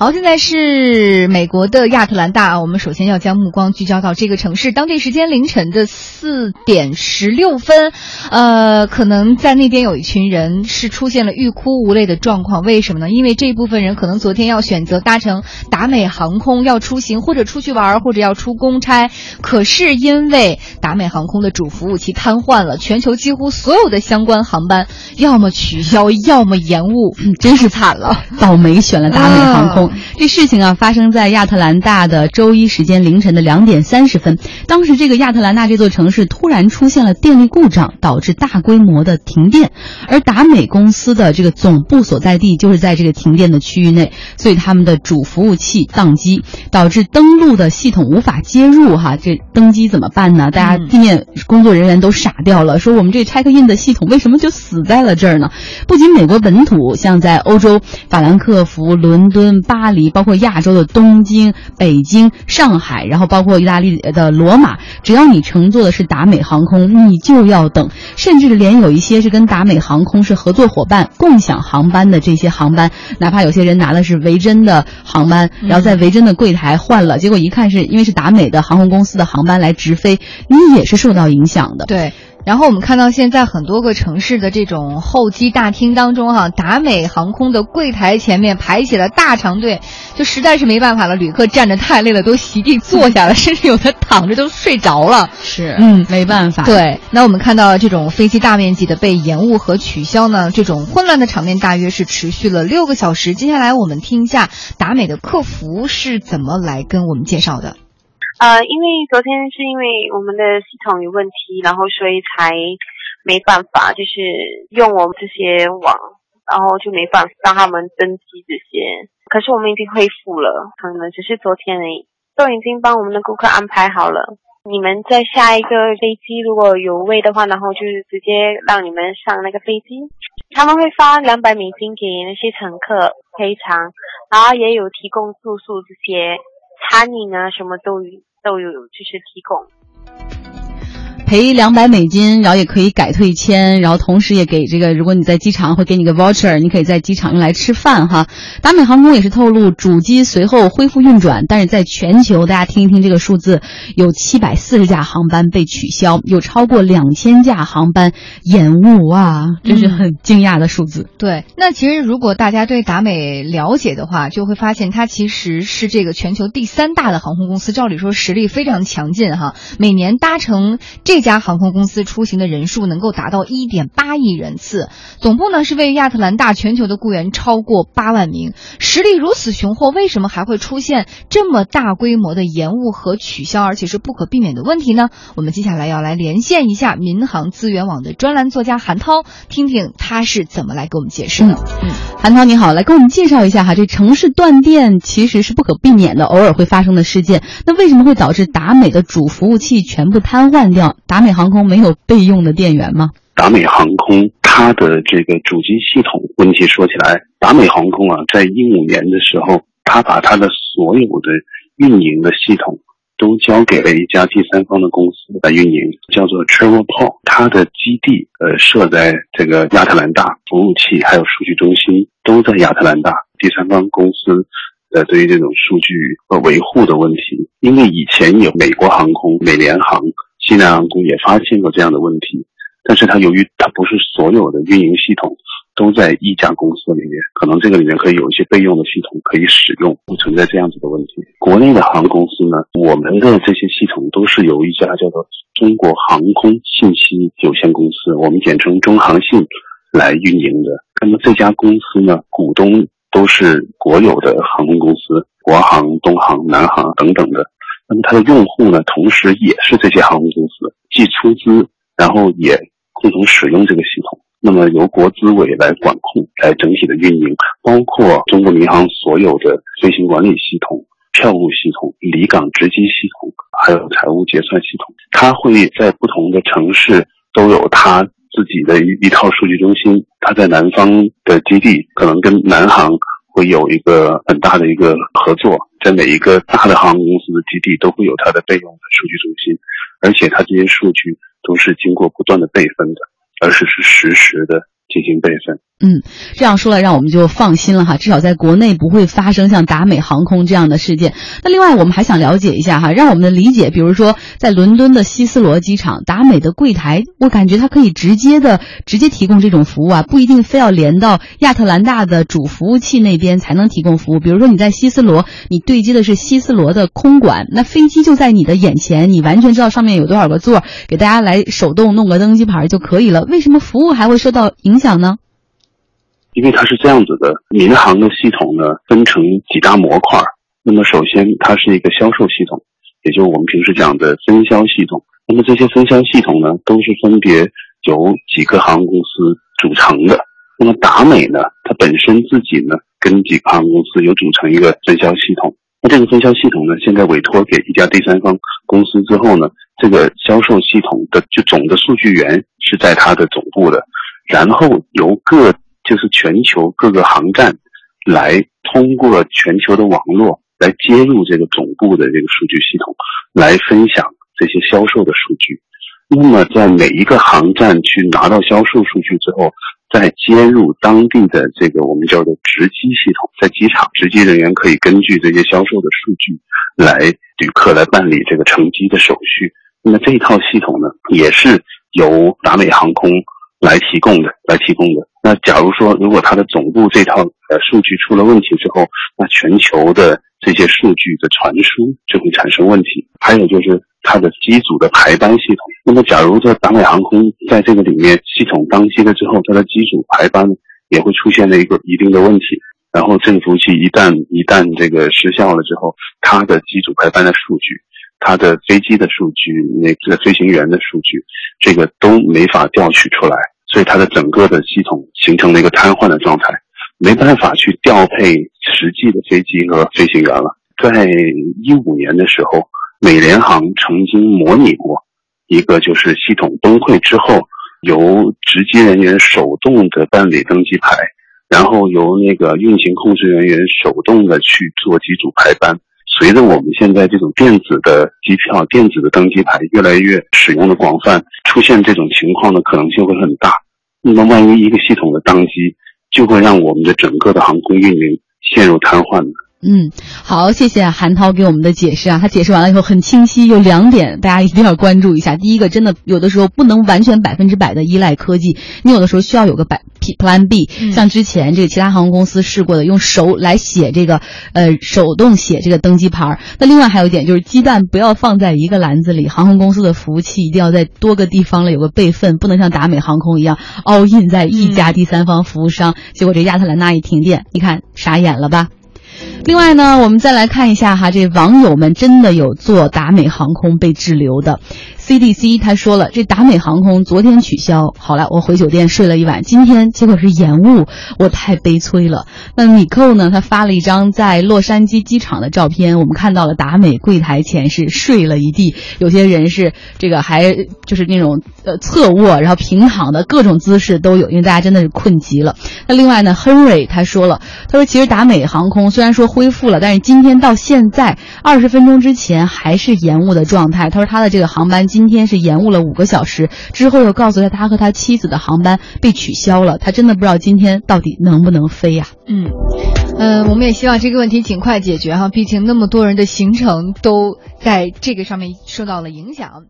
好，现在是美国的亚特兰大啊，我们首先要将目光聚焦到这个城市。当地时间凌晨的四点十六分，呃，可能在那边有一群人是出现了欲哭无泪的状况。为什么呢？因为这部分人可能昨天要选择搭乘达美航空要出行，或者出去玩，或者要出公差，可是因为达美航空的主服务器瘫痪了，全球几乎所有的相关航班要么取消，要么延误，真是惨了，倒霉选了达美航空。这事情啊，发生在亚特兰大的周一时间凌晨的两点三十分。当时这个亚特兰大这座城市突然出现了电力故障，导致大规模的停电。而达美公司的这个总部所在地就是在这个停电的区域内，所以他们的主服务器宕机，导致登录的系统无法接入。哈，这登机怎么办呢？大家地面工作人员都傻掉了，说我们这 check in 的系统为什么就死在了这儿呢？不仅美国本土，像在欧洲法兰克福、伦敦、巴黎。包括亚洲的东京、北京、上海，然后包括意大利的罗马，只要你乘坐的是达美航空，你就要等。甚至连有一些是跟达美航空是合作伙伴、共享航班的这些航班，哪怕有些人拿的是维珍的航班，然后在维珍的柜台换了，结果一看是因为是达美的航空公司的航班来直飞，你也是受到影响的。对。然后我们看到，现在很多个城市的这种候机大厅当中，哈，达美航空的柜台前面排起了大长队，就实在是没办法了。旅客站着太累了，都席地坐下了，甚至有的躺着都睡着了。是，嗯，没办法。对，那我们看到这种飞机大面积的被延误和取消呢，这种混乱的场面大约是持续了六个小时。接下来我们听一下达美的客服是怎么来跟我们介绍的。呃，因为昨天是因为我们的系统有问题，然后所以才没办法，就是用我们这些网，然后就没办法让他们登机这些。可是我们已经恢复了，可能只是昨天而已，都已经帮我们的顾客安排好了。你们在下一个飞机如果有位的话，然后就是直接让你们上那个飞机，他们会发两百美金给那些乘客赔偿，然后也有提供住宿这些餐饮啊，什么都。都有就是提供。赔两百美金，然后也可以改退签，然后同时也给这个，如果你在机场会给你个 voucher，你可以在机场用来吃饭哈。达美航空也是透露，主机随后恢复运转，但是在全球，大家听一听这个数字，有七百四十架航班被取消，有超过两千架航班延误啊，这是很惊讶的数字。对，那其实如果大家对达美了解的话，就会发现它其实是这个全球第三大的航空公司，照理说实力非常强劲哈，每年搭乘这。这家航空公司出行的人数能够达到一点八亿人次，总部呢是位于亚特兰大，全球的雇员超过八万名，实力如此雄厚，为什么还会出现这么大规模的延误和取消，而且是不可避免的问题呢？我们接下来要来连线一下民航资源网的专栏作家韩涛，听听他是怎么来给我们解释的。嗯，韩涛你好，来给我们介绍一下哈，这城市断电其实是不可避免的，偶尔会发生的事件，那为什么会导致达美的主服务器全部瘫痪掉？达美航空没有备用的电源吗？达美航空它的这个主机系统问题说起来，达美航空啊，在一五年的时候，它把它的所有的运营的系统都交给了一家第三方的公司来运营，叫做 TravelPort，它的基地呃设在这个亚特兰大，服务器还有数据中心都在亚特兰大。第三方公司呃对于这种数据和维护的问题，因为以前有美国航空、美联航。西南航空也发现过这样的问题，但是它由于它不是所有的运营系统都在一家公司里面，可能这个里面可以有一些备用的系统可以使用，不存在这样子的问题。国内的航空公司呢，我们的这些系统都是由一家叫做中国航空信息有限公司，我们简称中航信来运营的。那么这家公司呢，股东都是国有的航空公司，国航、东航、南航等等的。那么它的用户呢，同时也是这些航空公司，既出资，然后也共同使用这个系统。那么由国资委来管控，来整体的运营，包括中国民航所有的飞行管理系统、票务系统、离港值机系统，还有财务结算系统。它会在不同的城市都有它自己的一一套数据中心。它在南方的基地可能跟南航。会有一个很大的一个合作，在每一个大的航空公司的基地都会有它的备用的数据中心，而且它这些数据都是经过不断的备份的，而且是实时的进行备份。嗯，这样说来，让我们就放心了哈，至少在国内不会发生像达美航空这样的事件。那另外，我们还想了解一下哈，让我们的理解，比如说在伦敦的希斯罗机场，达美的柜台，我感觉它可以直接的直接提供这种服务啊，不一定非要连到亚特兰大的主服务器那边才能提供服务。比如说你在希斯罗，你对接的是希斯罗的空管，那飞机就在你的眼前，你完全知道上面有多少个座，给大家来手动弄个登机牌就可以了。为什么服务还会受到影响呢？因为它是这样子的，民航的系统呢分成几大模块。那么首先它是一个销售系统，也就是我们平时讲的分销系统。那么这些分销系统呢都是分别由几个航空公司组成的。那么达美呢，它本身自己呢跟几个航空公司有组成一个分销系统。那这个分销系统呢现在委托给一家第三方公司之后呢，这个销售系统的就总的数据源是在它的总部的，然后由各就是全球各个航站来通过全球的网络来接入这个总部的这个数据系统，来分享这些销售的数据。那么在每一个航站去拿到销售数据之后，再接入当地的这个我们叫做值机系统，在机场值机人员可以根据这些销售的数据来旅客来办理这个乘机的手续。那么这一套系统呢，也是由达美航空。来提供的，来提供的。那假如说，如果它的总部这套呃数据出了问题之后，那全球的这些数据的传输就会产生问题。还有就是它的机组的排班系统。那么，假如说达美航空在这个里面系统当机了之后，它的机组排班也会出现了一个一定的问题。然后，这个服务器一旦一旦这个失效了之后，它的机组排班的数据。它的飞机的数据，那个飞行员的数据，这个都没法调取出来，所以它的整个的系统形成了一个瘫痪的状态，没办法去调配实际的飞机和飞行员了。在一五年的时候，美联航曾经模拟过一个，就是系统崩溃之后，由值机人员手动的办理登机牌，然后由那个运行控制人员手动的去做机组排班。随着我们现在这种电子的机票、电子的登机牌越来越使用的广泛，出现这种情况的可能性会很大。那么，万一一个系统的宕机，就会让我们的整个的航空运营陷入瘫痪的。嗯，好，谢谢韩涛给我们的解释啊。他解释完了以后很清晰，有两点大家一定要关注一下。第一个，真的有的时候不能完全百分之百的依赖科技，你有的时候需要有个百 Plan B。像之前这个其他航空公司试过的，用手来写这个，呃，手动写这个登机牌。那另外还有一点就是，鸡蛋不要放在一个篮子里，航空公司的服务器一定要在多个地方了有个备份，不能像达美航空一样 all in 在一家第三方服务商。结果这亚特兰大一停电，你看傻眼了吧？另外呢，我们再来看一下哈，这网友们真的有做达美航空被滞留的。CDC 他说了，这达美航空昨天取消，好了，我回酒店睡了一晚，今天结果是延误，我太悲催了。那米寇呢，他发了一张在洛杉矶机场的照片，我们看到了达美柜台前是睡了一地，有些人是这个还就是那种呃侧卧，然后平躺的各种姿势都有，因为大家真的是困极了。那另外呢，Henry 他说了，他说其实达美航空虽然说恢复了，但是今天到现在二十分钟之前还是延误的状态。他说他的这个航班机今天是延误了五个小时，之后又告诉他他和他妻子的航班被取消了。他真的不知道今天到底能不能飞呀？嗯，嗯，我们也希望这个问题尽快解决哈，毕竟那么多人的行程都在这个上面受到了影响。